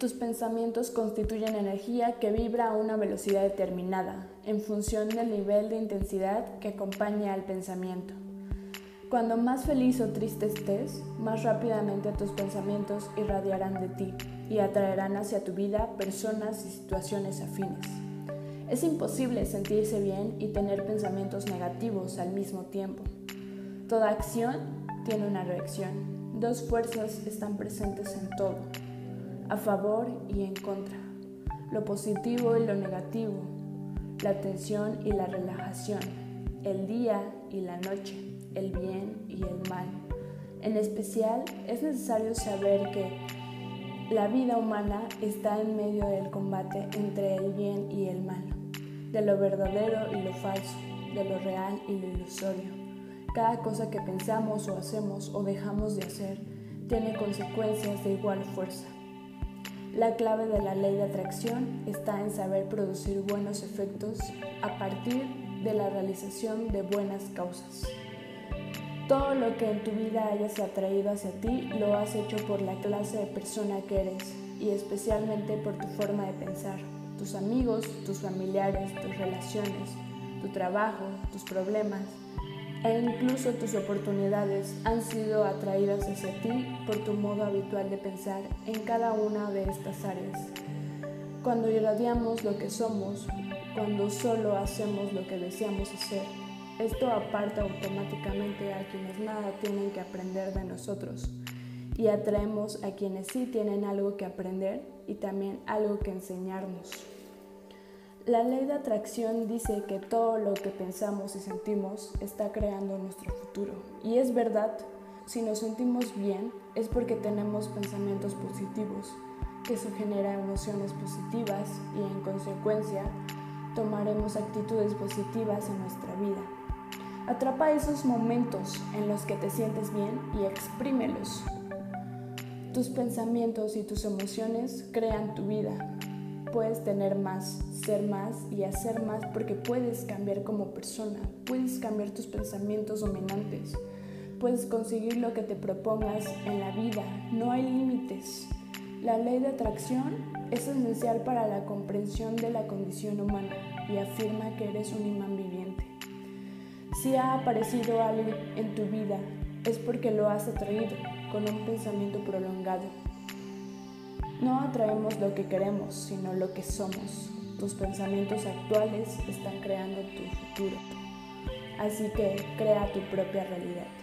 Tus pensamientos constituyen energía que vibra a una velocidad determinada, en función del nivel de intensidad que acompaña al pensamiento. Cuando más feliz o triste estés, más rápidamente tus pensamientos irradiarán de ti y atraerán hacia tu vida personas y situaciones afines. Es imposible sentirse bien y tener pensamientos negativos al mismo tiempo. Toda acción tiene una reacción. Dos fuerzas están presentes en todo a favor y en contra, lo positivo y lo negativo, la tensión y la relajación, el día y la noche, el bien y el mal. En especial, es necesario saber que la vida humana está en medio del combate entre el bien y el mal, de lo verdadero y lo falso, de lo real y lo ilusorio. Cada cosa que pensamos o hacemos o dejamos de hacer tiene consecuencias de igual fuerza. La clave de la ley de atracción está en saber producir buenos efectos a partir de la realización de buenas causas. Todo lo que en tu vida hayas atraído hacia ti lo has hecho por la clase de persona que eres y especialmente por tu forma de pensar, tus amigos, tus familiares, tus relaciones, tu trabajo, tus problemas, e incluso tus oportunidades han sido atraídas hacia ti por tu modo habitual de pensar en cada una de estas áreas. Cuando irradiamos lo que somos, cuando solo hacemos lo que deseamos hacer, esto aparta automáticamente a quienes nada tienen que aprender de nosotros y atraemos a quienes sí tienen algo que aprender y también algo que enseñarnos. La ley de atracción dice que todo lo que pensamos y sentimos está creando nuestro futuro. Y es verdad, si nos sentimos bien es porque tenemos pensamientos positivos, que eso genera emociones positivas y en consecuencia tomaremos actitudes positivas en nuestra vida. Atrapa esos momentos en los que te sientes bien y exprímelos. Tus pensamientos y tus emociones crean tu vida puedes tener más, ser más y hacer más porque puedes cambiar como persona, puedes cambiar tus pensamientos dominantes, puedes conseguir lo que te propongas en la vida, no hay límites. La ley de atracción es esencial para la comprensión de la condición humana y afirma que eres un imán viviente. Si ha aparecido algo en tu vida, es porque lo has atraído con un pensamiento prolongado no atraemos lo que queremos, sino lo que somos. Tus pensamientos actuales están creando tu futuro. Así que crea tu propia realidad.